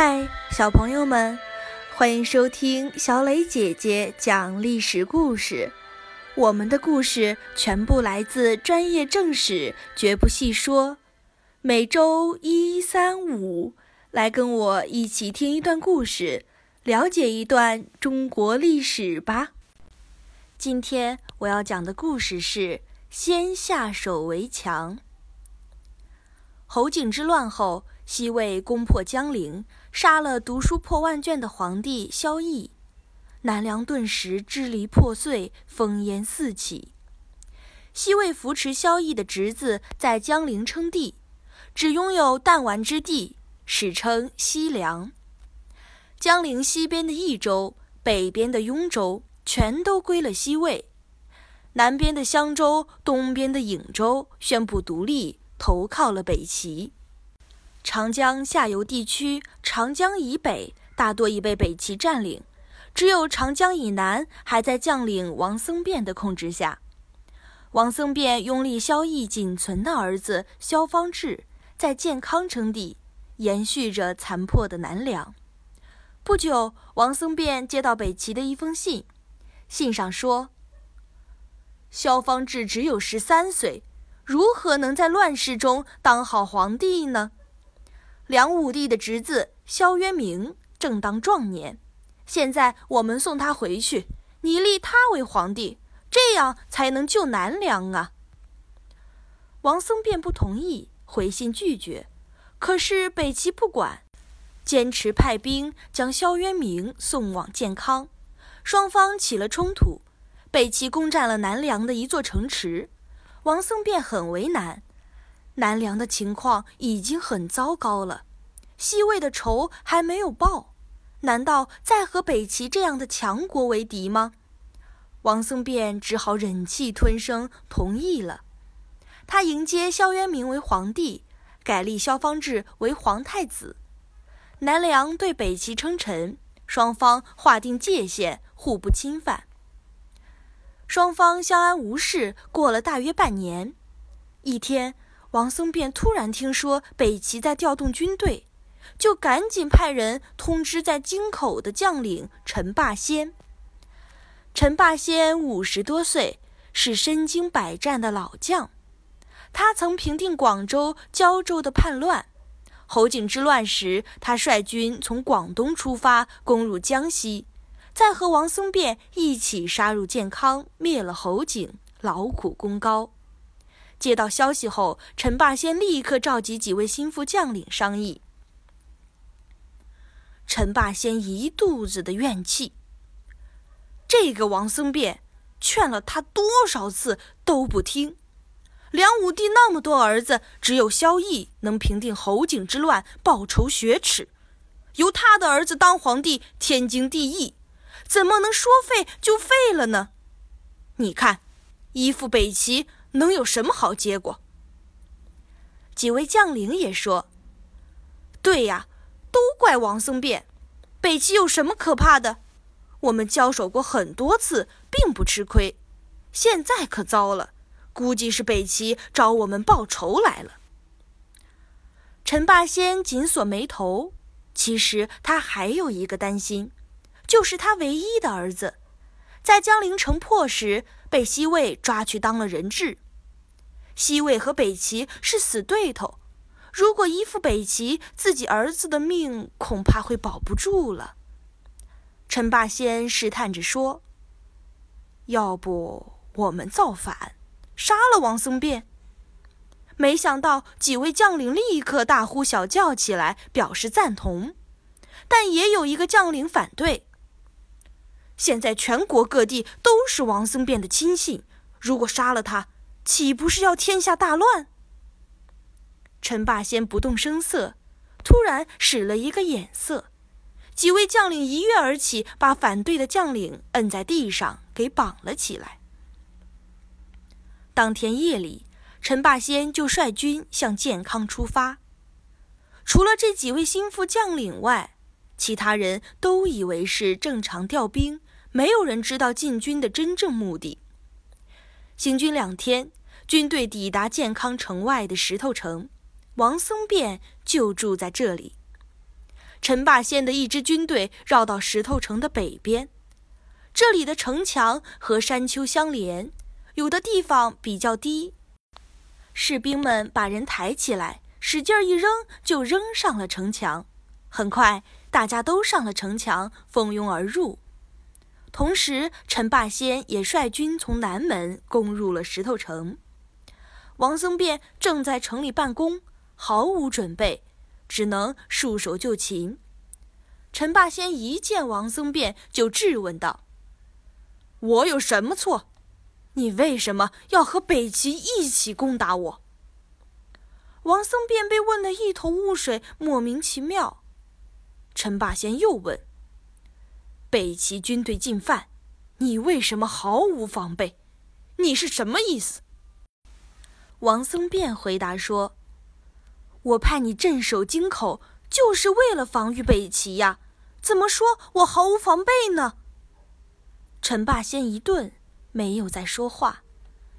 嗨，小朋友们，欢迎收听小磊姐姐讲历史故事。我们的故事全部来自专业正史，绝不细说。每周一、三、五，来跟我一起听一段故事，了解一段中国历史吧。今天我要讲的故事是“先下手为强”。侯景之乱后。西魏攻破江陵，杀了读书破万卷的皇帝萧绎，南梁顿时支离破碎，烽烟四起。西魏扶持萧绎的侄子在江陵称帝，只拥有弹丸之地，史称西凉。江陵西边的益州、北边的雍州全都归了西魏，南边的襄州、东边的颍州宣布独立，投靠了北齐。长江下游地区，长江以北大多已被北齐占领，只有长江以南还在将领王僧辩的控制下。王僧辩拥立萧绎仅存的儿子萧方智在建康称帝，延续着残破的南梁。不久，王僧辩接到北齐的一封信，信上说：“萧方智只有十三岁，如何能在乱世中当好皇帝呢？”梁武帝的侄子萧渊明正当壮年，现在我们送他回去，你立他为皇帝，这样才能救南梁啊！王僧辩不同意，回信拒绝。可是北齐不管，坚持派兵将萧渊明送往建康，双方起了冲突。北齐攻占了南梁的一座城池，王僧辩很为难。南梁的情况已经很糟糕了，西魏的仇还没有报，难道再和北齐这样的强国为敌吗？王僧辩只好忍气吞声，同意了。他迎接萧渊明为皇帝，改立萧方智为皇太子。南梁对北齐称臣，双方划定界限，互不侵犯。双方相安无事，过了大约半年。一天。王僧辩突然听说北齐在调动军队，就赶紧派人通知在京口的将领陈霸先。陈霸先五十多岁，是身经百战的老将。他曾平定广州、胶州的叛乱。侯景之乱时，他率军从广东出发，攻入江西，再和王僧辩一起杀入建康，灭了侯景，劳苦功高。接到消息后，陈霸先立刻召集几位心腹将领商议。陈霸先一肚子的怨气。这个王僧辩劝了他多少次都不听。梁武帝那么多儿子，只有萧绎能平定侯景之乱，报仇雪耻，由他的儿子当皇帝，天经地义，怎么能说废就废了呢？你看，依附北齐。能有什么好结果？几位将领也说：“对呀，都怪王僧辩。北齐有什么可怕的？我们交手过很多次，并不吃亏。现在可糟了，估计是北齐找我们报仇来了。”陈霸先紧锁眉头，其实他还有一个担心，就是他唯一的儿子。在江陵城破时，被西魏抓去当了人质。西魏和北齐是死对头，如果依附北齐，自己儿子的命恐怕会保不住了。陈霸先试探着说：“要不我们造反，杀了王僧辩？”没想到几位将领立刻大呼小叫起来，表示赞同，但也有一个将领反对。现在全国各地都是王僧辩的亲信，如果杀了他，岂不是要天下大乱？陈霸先不动声色，突然使了一个眼色，几位将领一跃而起，把反对的将领摁在地上，给绑了起来。当天夜里，陈霸先就率军向建康出发。除了这几位心腹将领外，其他人都以为是正常调兵。没有人知道进军的真正目的。行军两天，军队抵达建康城外的石头城，王僧辩就住在这里。陈霸先的一支军队绕到石头城的北边，这里的城墙和山丘相连，有的地方比较低。士兵们把人抬起来，使劲一扔，就扔上了城墙。很快，大家都上了城墙，蜂拥而入。同时，陈霸先也率军从南门攻入了石头城。王僧辩正在城里办公，毫无准备，只能束手就擒。陈霸先一见王僧辩，就质问道：“我有什么错？你为什么要和北齐一起攻打我？”王僧辩被问得一头雾水，莫名其妙。陈霸先又问：“北齐军队进犯，你为什么毫无防备？你是什么意思？”王僧辩回答说：“我派你镇守京口，就是为了防御北齐呀！怎么说我毫无防备呢？”陈霸先一顿，没有再说话。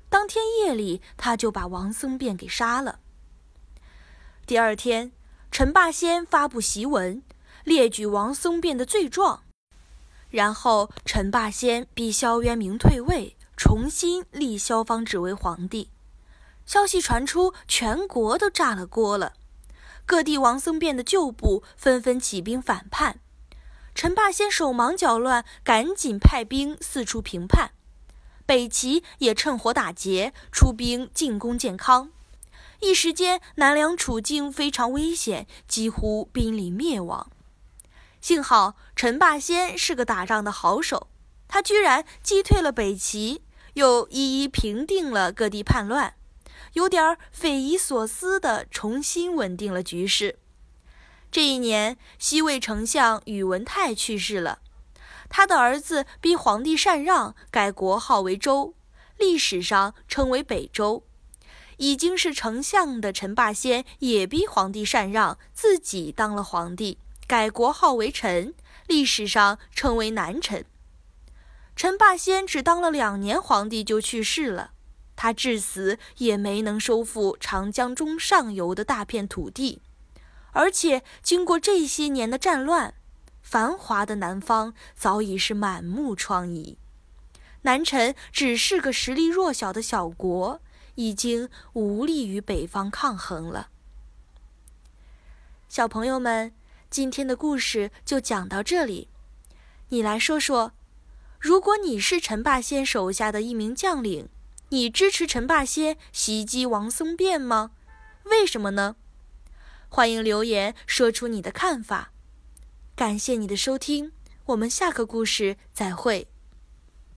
当天夜里，他就把王僧辩给杀了。第二天，陈霸先发布檄文，列举王僧辩的罪状，然后陈霸先逼萧渊明退位，重新立萧方智为皇帝。消息传出，全国都炸了锅了。各地王僧辩的旧部纷纷起兵反叛，陈霸先手忙脚乱，赶紧派兵四处平叛。北齐也趁火打劫，出兵进攻建康。一时间，南梁处境非常危险，几乎濒临灭亡。幸好陈霸先是个打仗的好手，他居然击退了北齐，又一一平定了各地叛乱。有点匪夷所思地重新稳定了局势。这一年，西魏丞相宇文泰去世了，他的儿子逼皇帝禅让，改国号为周，历史上称为北周。已经是丞相的陈霸先也逼皇帝禅让，自己当了皇帝，改国号为陈，历史上称为南陈。陈霸先只当了两年皇帝就去世了。他至死也没能收复长江中上游的大片土地，而且经过这些年的战乱，繁华的南方早已是满目疮痍。南陈只是个实力弱小的小国，已经无力与北方抗衡了。小朋友们，今天的故事就讲到这里。你来说说，如果你是陈霸先手下的一名将领？你支持陈霸先袭击王僧辩吗？为什么呢？欢迎留言说出你的看法。感谢你的收听，我们下个故事再会。